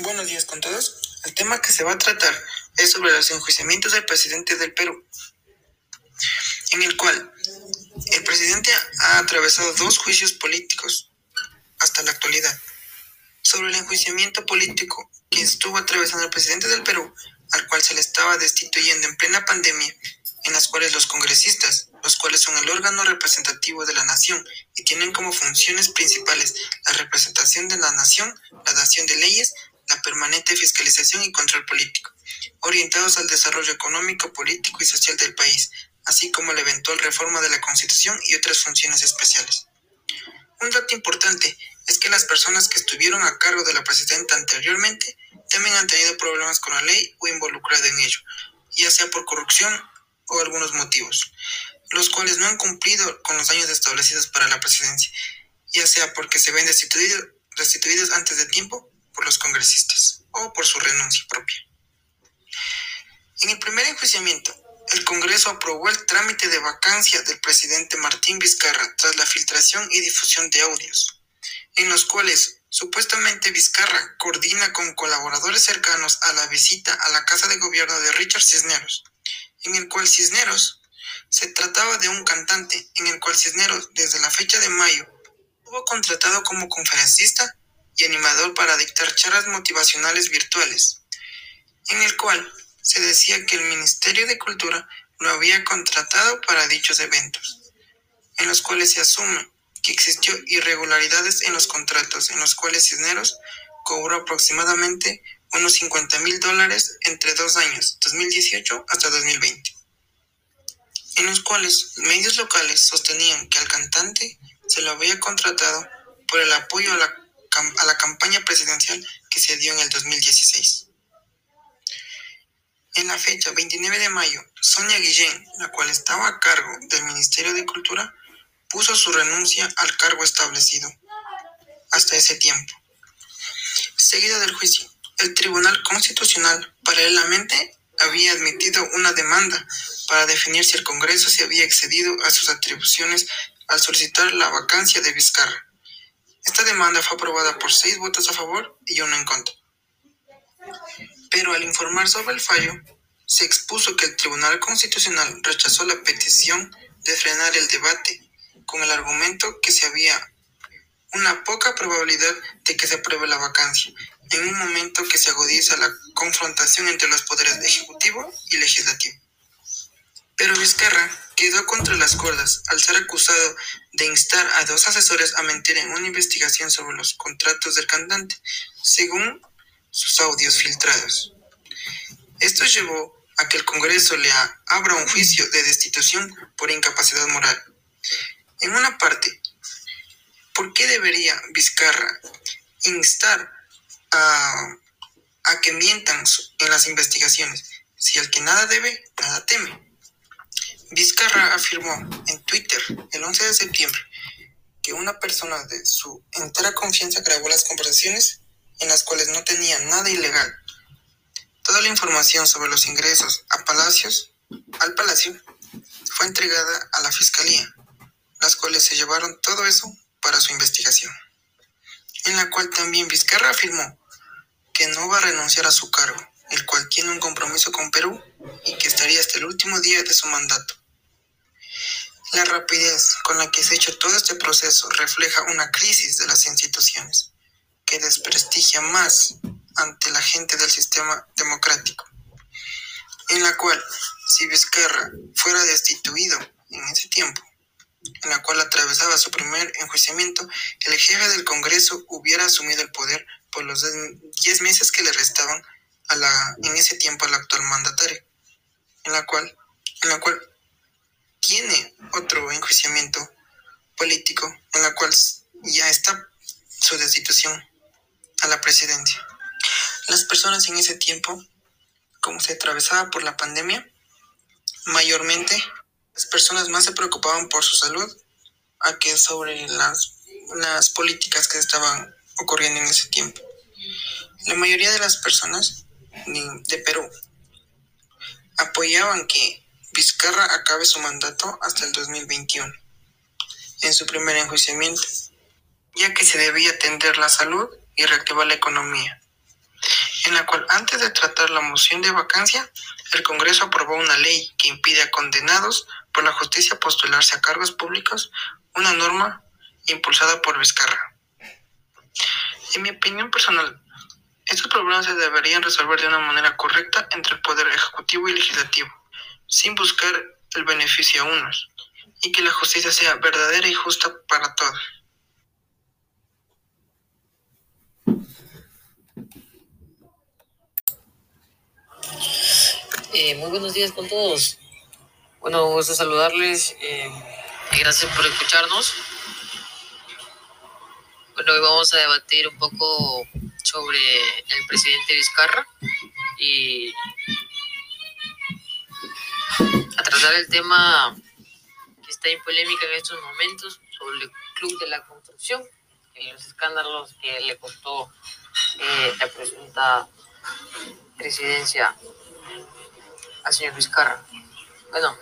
Buenos días con todos. El tema que se va a tratar es sobre los enjuiciamientos del presidente del Perú, en el cual el presidente ha atravesado dos juicios políticos hasta la actualidad. Sobre el enjuiciamiento político que estuvo atravesando el presidente del Perú, al cual se le estaba destituyendo en plena pandemia, en las cuales los congresistas, los cuales son el órgano representativo de la nación y tienen como funciones principales la representación de la nación, la dación de leyes, la permanente fiscalización y control político, orientados al desarrollo económico, político y social del país, así como la eventual reforma de la Constitución y otras funciones especiales. Un dato importante es que las personas que estuvieron a cargo de la presidenta anteriormente también han tenido problemas con la ley o involucrado en ello, ya sea por corrupción o algunos motivos, los cuales no han cumplido con los años establecidos para la presidencia, ya sea porque se ven destituidos, destituidos antes de tiempo por los congresistas o por su renuncia propia. En el primer enjuiciamiento, el Congreso aprobó el trámite de vacancia del presidente Martín Vizcarra tras la filtración y difusión de audios, en los cuales supuestamente Vizcarra coordina con colaboradores cercanos a la visita a la Casa de Gobierno de Richard Cisneros, en el cual Cisneros se trataba de un cantante, en el cual Cisneros desde la fecha de mayo estuvo contratado como conferencista y animador para dictar charlas motivacionales virtuales, en el cual se decía que el Ministerio de Cultura lo había contratado para dichos eventos, en los cuales se asume que existió irregularidades en los contratos, en los cuales Cisneros cobró aproximadamente unos 50 mil dólares entre dos años, 2018 hasta 2020, en los cuales medios locales sostenían que al cantante se lo había contratado por el apoyo a la a la campaña presidencial que se dio en el 2016. En la fecha 29 de mayo, Sonia Guillén, la cual estaba a cargo del Ministerio de Cultura, puso su renuncia al cargo establecido hasta ese tiempo. Seguida del juicio, el Tribunal Constitucional paralelamente había admitido una demanda para definir si el Congreso se había excedido a sus atribuciones al solicitar la vacancia de Vizcarra. Esta demanda fue aprobada por seis votos a favor y uno en contra. Pero al informar sobre el fallo, se expuso que el Tribunal Constitucional rechazó la petición de frenar el debate con el argumento que se había una poca probabilidad de que se apruebe la vacancia, en un momento que se agudiza la confrontación entre los poderes ejecutivo y legislativo. Pero Vizcarra quedó contra las cuerdas al ser acusado de instar a dos asesores a mentir en una investigación sobre los contratos del cantante, según sus audios filtrados. Esto llevó a que el Congreso le abra un juicio de destitución por incapacidad moral. En una parte, ¿por qué debería Vizcarra instar a, a que mientan en las investigaciones? Si el que nada debe, nada teme. Vizcarra afirmó en Twitter el 11 de septiembre que una persona de su entera confianza grabó las conversaciones en las cuales no tenía nada ilegal. Toda la información sobre los ingresos a Palacios, al Palacio fue entregada a la Fiscalía, las cuales se llevaron todo eso para su investigación, en la cual también Vizcarra afirmó que no va a renunciar a su cargo, el cual tiene un compromiso con Perú y que estaría hasta el último día de su mandato. La rapidez con la que se ha hecho todo este proceso refleja una crisis de las instituciones, que desprestigia más ante la gente del sistema democrático, en la cual, si Vizcarra fuera destituido en ese tiempo, en la cual atravesaba su primer enjuiciamiento, el jefe del Congreso hubiera asumido el poder por los 10 meses que le restaban a la, en ese tiempo al actual mandatario, en la cual, en la cual tiene otro enjuiciamiento político en la cual ya está su destitución a la presidencia. Las personas en ese tiempo, como se atravesaba por la pandemia, mayormente las personas más se preocupaban por su salud a que sobre las, las políticas que estaban ocurriendo en ese tiempo. La mayoría de las personas de Perú apoyaban que Vizcarra acabe su mandato hasta el 2021, en su primer enjuiciamiento, ya que se debía atender la salud y reactivar la economía. en la cual antes de tratar la moción de vacancia, el Congreso aprobó una ley que impide a condenados por la justicia postularse a cargos públicos, una norma impulsada por Vizcarra. En mi opinión personal, estos problemas se deberían resolver de una manera correcta entre el Poder Ejecutivo y Legislativo, sin buscar el beneficio a unos, y que la justicia sea verdadera y justa para todos. Eh, muy buenos días con todos. Bueno, a saludarles eh, gracias por escucharnos. Bueno, hoy vamos a debatir un poco sobre el presidente Vizcarra y a tratar el tema que está en polémica en estos momentos sobre el Club de la Construcción y los escándalos que le costó eh, la presunta presidencia al señor Vizcarra. Bueno,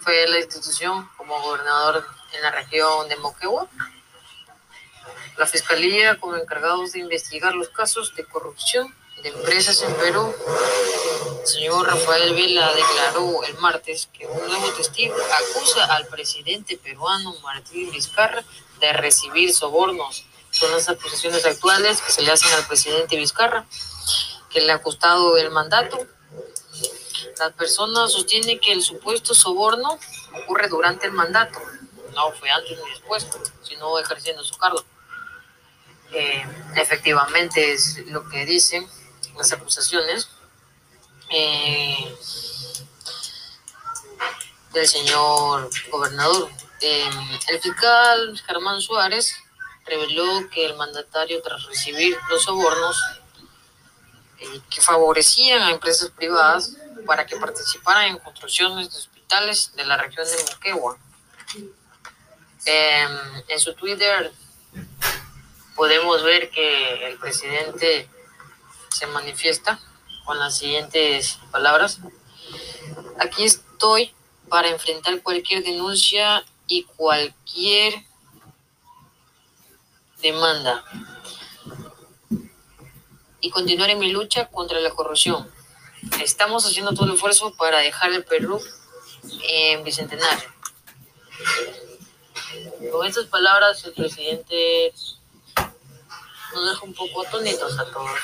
fue la institución como gobernador en la región de Moquegua. La Fiscalía como encargados de investigar los casos de corrupción de empresas en Perú. Señor Rafael Vela declaró el martes que un nuevo testigo acusa al presidente peruano Martín Vizcarra de recibir sobornos. Son las acusaciones actuales que se le hacen al presidente Vizcarra, que le ha costado el mandato la persona sostiene que el supuesto soborno ocurre durante el mandato, no fue antes ni después, sino ejerciendo su cargo. Eh, efectivamente es lo que dicen las acusaciones eh, del señor gobernador. Eh, el fiscal Germán Suárez reveló que el mandatario tras recibir los sobornos que favorecían a empresas privadas para que participaran en construcciones de hospitales de la región de Moquegua. Em, en su Twitter podemos ver que el presidente se manifiesta con las siguientes palabras. Aquí estoy para enfrentar cualquier denuncia y cualquier demanda y continuar en mi lucha contra la corrupción. Estamos haciendo todo el esfuerzo para dejar el Perú en bicentenario. Con estas palabras, el presidente nos deja un poco atónitos a todos,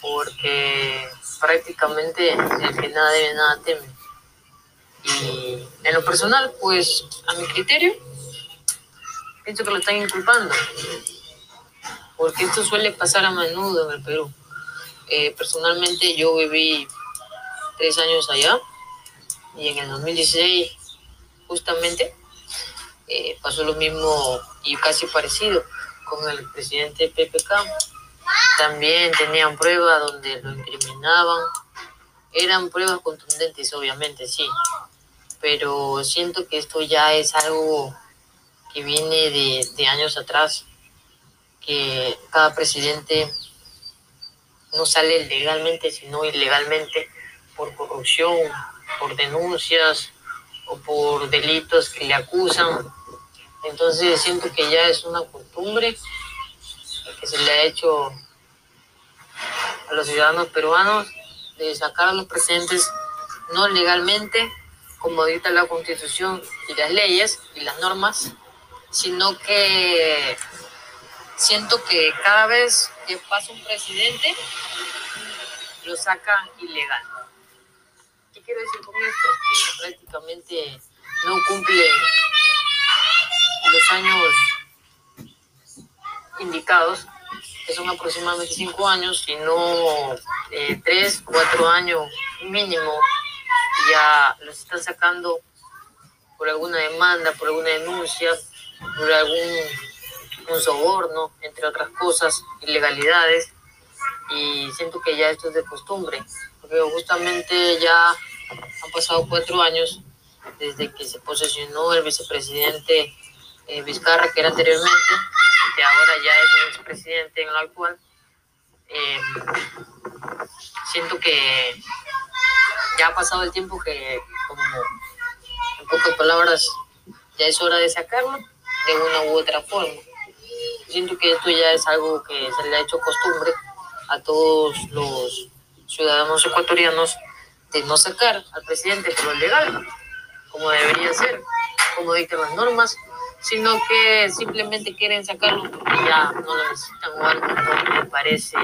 porque prácticamente el que nada debe, nada teme. Y en lo personal, pues a mi criterio, pienso que lo están inculpando, porque esto suele pasar a menudo en el Perú. Eh, personalmente yo viví tres años allá y en el 2016 justamente eh, pasó lo mismo y casi parecido con el presidente PPK. También tenían pruebas donde lo incriminaban. Eran pruebas contundentes, obviamente, sí. Pero siento que esto ya es algo que viene de, de años atrás, que cada presidente no sale legalmente, sino ilegalmente por corrupción, por denuncias o por delitos que le acusan. Entonces siento que ya es una costumbre que se le ha hecho a los ciudadanos peruanos de sacar a los presidentes no legalmente, como dicta la constitución y las leyes y las normas, sino que siento que cada vez que pasa un presidente, lo saca ilegal. ¿Qué quiero decir con esto? Que prácticamente no cumple los años indicados, que son aproximadamente cinco años, sino eh, tres, cuatro años mínimo, ya los están sacando por alguna demanda, por alguna denuncia, por algún un soborno, entre otras cosas, ilegalidades, y siento que ya esto es de costumbre, porque justamente ya han pasado cuatro años desde que se posesionó el vicepresidente eh, Vizcarra, que era anteriormente, que ahora ya es el expresidente en lo actual. Eh, siento que ya ha pasado el tiempo que, como en pocas palabras, ya es hora de sacarlo de una u otra forma. Siento que esto ya es algo que se le ha hecho costumbre a todos los ciudadanos ecuatorianos de no sacar al presidente por lo legal, como debería ser, como dictan las normas, sino que simplemente quieren sacarlo porque ya no lo necesitan o algo no me parece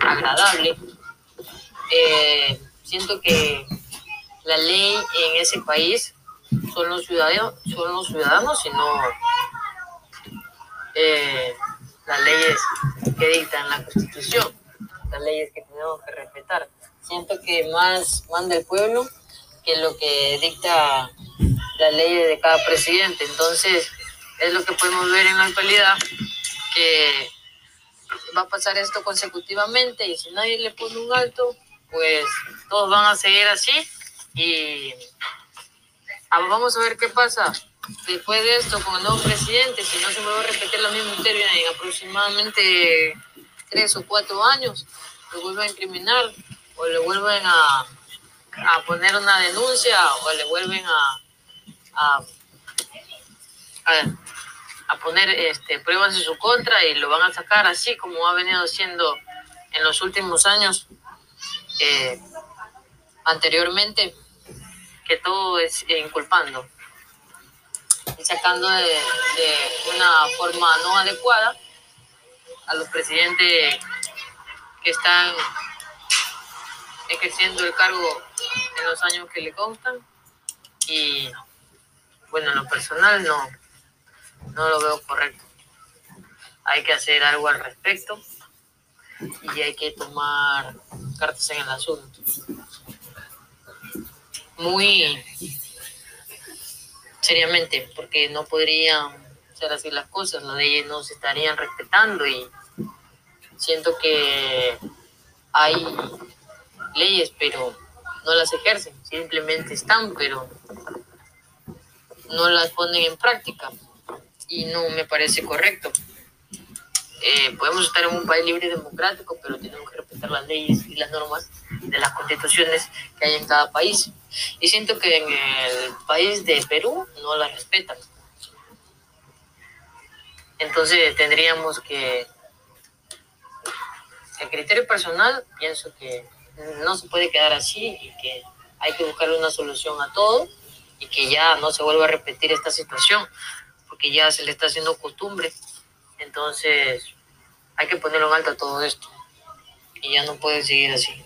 agradable. Eh, siento que la ley en ese país son los ciudadanos, son los ciudadanos sino eh, las leyes que dictan la constitución, las leyes que tenemos que respetar. Siento que más manda el pueblo que lo que dicta la ley de cada presidente. Entonces, es lo que podemos ver en la actualidad, que va a pasar esto consecutivamente y si nadie le pone un alto, pues todos van a seguir así y vamos a ver qué pasa después de esto con el nuevo presidente, si no se vuelve a repetir la misma historia en aproximadamente tres o cuatro años, lo vuelven a incriminar o le vuelven a, a poner una denuncia o le vuelven a, a, a, poner este, pruebas en su contra y lo van a sacar así como ha venido siendo en los últimos años eh, anteriormente, que todo es inculpando y sacando de, de una forma no adecuada a los presidentes que están ejerciendo el cargo en los años que le constan. Y bueno, en lo personal no, no lo veo correcto. Hay que hacer algo al respecto y hay que tomar cartas en el asunto. Muy seriamente, porque no podrían ser así las cosas, las leyes no se estarían respetando y siento que hay leyes, pero no las ejercen, simplemente están, pero no las ponen en práctica y no me parece correcto. Eh, podemos estar en un país libre y democrático, pero tenemos que respetar las leyes y las normas de las constituciones que hay en cada país. Y siento que en el país de Perú no las respetan. Entonces tendríamos que, el criterio personal, pienso que no se puede quedar así y que hay que buscar una solución a todo y que ya no se vuelva a repetir esta situación, porque ya se le está haciendo costumbre. Entonces, hay que ponerlo en alto a todo esto. Y ya no puede seguir así.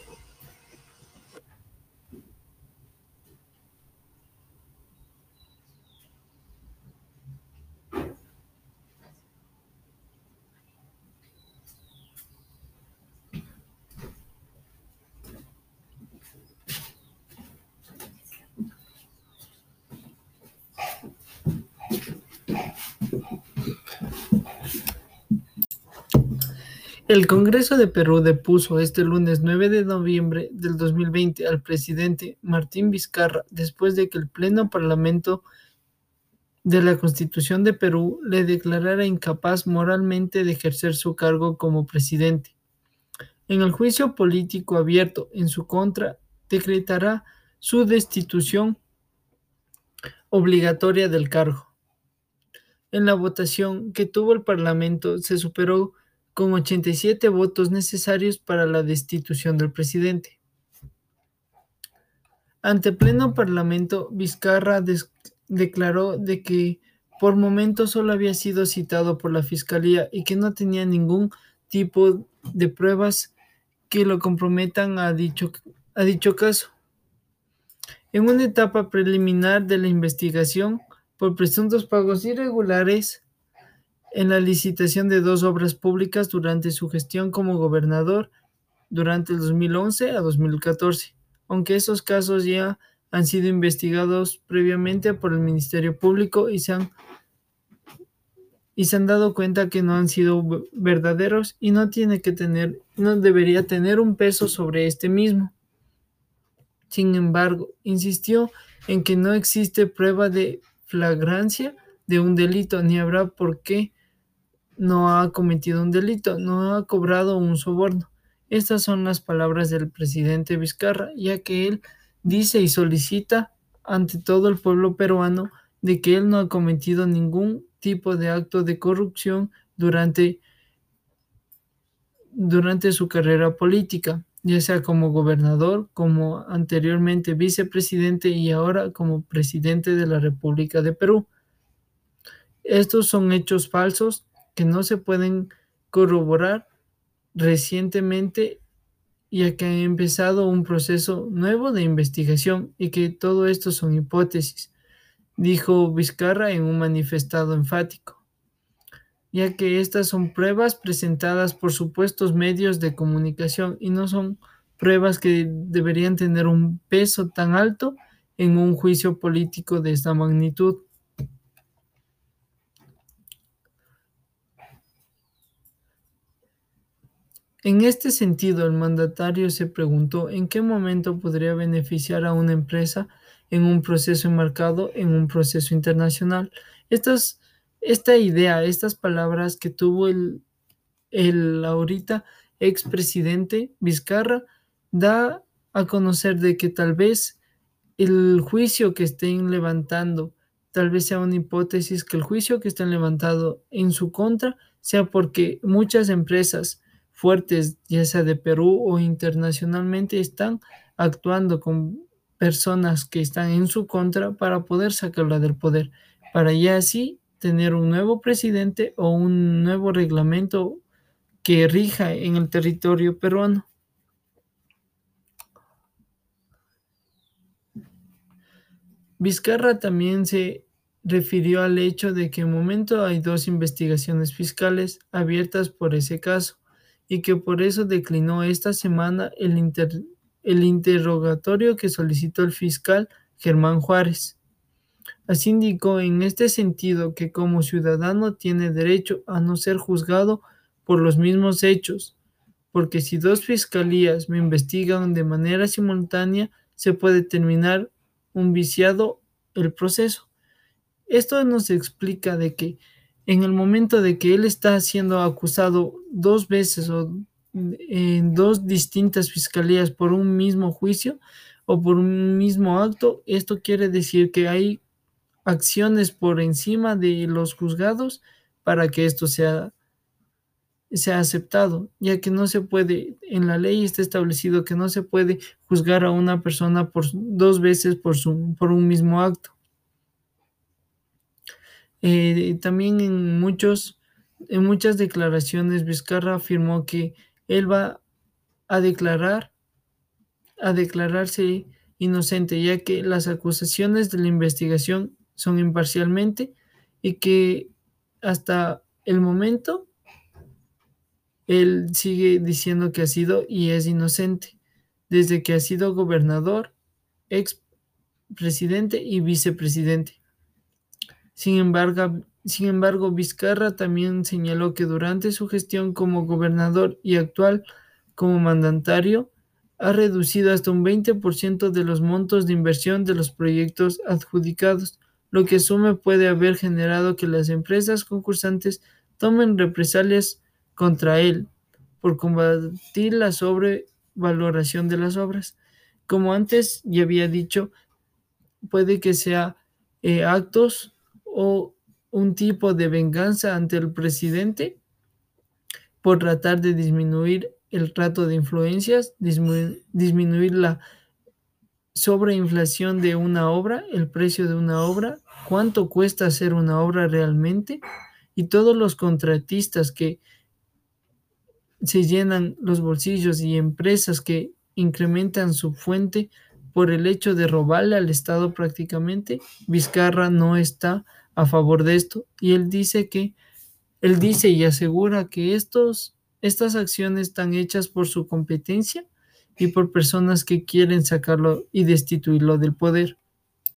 El Congreso de Perú depuso este lunes 9 de noviembre del 2020 al presidente Martín Vizcarra después de que el Pleno Parlamento de la Constitución de Perú le declarara incapaz moralmente de ejercer su cargo como presidente. En el juicio político abierto en su contra, decretará su destitución obligatoria del cargo. En la votación que tuvo el Parlamento se superó con 87 votos necesarios para la destitución del presidente. Ante pleno parlamento, Vizcarra declaró de que por momento solo había sido citado por la fiscalía y que no tenía ningún tipo de pruebas que lo comprometan a dicho, a dicho caso. En una etapa preliminar de la investigación por presuntos pagos irregulares, en la licitación de dos obras públicas durante su gestión como gobernador durante el 2011 a 2014, aunque esos casos ya han sido investigados previamente por el Ministerio Público y se han y se han dado cuenta que no han sido verdaderos y no tiene que tener no debería tener un peso sobre este mismo. Sin embargo, insistió en que no existe prueba de flagrancia de un delito ni habrá por qué no ha cometido un delito, no ha cobrado un soborno. Estas son las palabras del presidente Vizcarra, ya que él dice y solicita ante todo el pueblo peruano de que él no ha cometido ningún tipo de acto de corrupción durante durante su carrera política, ya sea como gobernador, como anteriormente vicepresidente y ahora como presidente de la República de Perú. Estos son hechos falsos que no se pueden corroborar recientemente ya que ha empezado un proceso nuevo de investigación y que todo esto son hipótesis, dijo Vizcarra en un manifestado enfático, ya que estas son pruebas presentadas por supuestos medios de comunicación y no son pruebas que deberían tener un peso tan alto en un juicio político de esta magnitud. En este sentido, el mandatario se preguntó en qué momento podría beneficiar a una empresa en un proceso enmarcado en un proceso internacional. esta idea, estas palabras que tuvo el, el ahorita expresidente Vizcarra, da a conocer de que tal vez el juicio que estén levantando, tal vez sea una hipótesis que el juicio que estén levantando en su contra sea porque muchas empresas fuertes, ya sea de Perú o internacionalmente, están actuando con personas que están en su contra para poder sacarla del poder, para ya así tener un nuevo presidente o un nuevo reglamento que rija en el territorio peruano. Vizcarra también se refirió al hecho de que en momento hay dos investigaciones fiscales abiertas por ese caso y que por eso declinó esta semana el, el interrogatorio que solicitó el fiscal Germán Juárez. Así indicó en este sentido que como ciudadano tiene derecho a no ser juzgado por los mismos hechos, porque si dos fiscalías me investigan de manera simultánea, se puede terminar un viciado el proceso. Esto nos explica de que en el momento de que él está siendo acusado dos veces o en dos distintas fiscalías por un mismo juicio o por un mismo acto, esto quiere decir que hay acciones por encima de los juzgados para que esto sea, sea aceptado, ya que no se puede, en la ley está establecido que no se puede juzgar a una persona por dos veces por, su, por un mismo acto. Eh, también en, muchos, en muchas declaraciones Vizcarra afirmó que él va a declarar, a declararse inocente, ya que las acusaciones de la investigación son imparcialmente y que hasta el momento él sigue diciendo que ha sido y es inocente, desde que ha sido gobernador, ex presidente y vicepresidente. Sin embargo, sin embargo, Vizcarra también señaló que durante su gestión como gobernador y actual como mandatario, ha reducido hasta un 20% de los montos de inversión de los proyectos adjudicados, lo que asume puede haber generado que las empresas concursantes tomen represalias contra él por combatir la sobrevaloración de las obras. Como antes ya había dicho, puede que sea eh, actos o un tipo de venganza ante el presidente por tratar de disminuir el trato de influencias, disminuir la sobreinflación de una obra, el precio de una obra, cuánto cuesta hacer una obra realmente y todos los contratistas que se llenan los bolsillos y empresas que incrementan su fuente por el hecho de robarle al Estado prácticamente, Vizcarra no está a favor de esto y él dice que él dice y asegura que estos estas acciones están hechas por su competencia y por personas que quieren sacarlo y destituirlo del poder.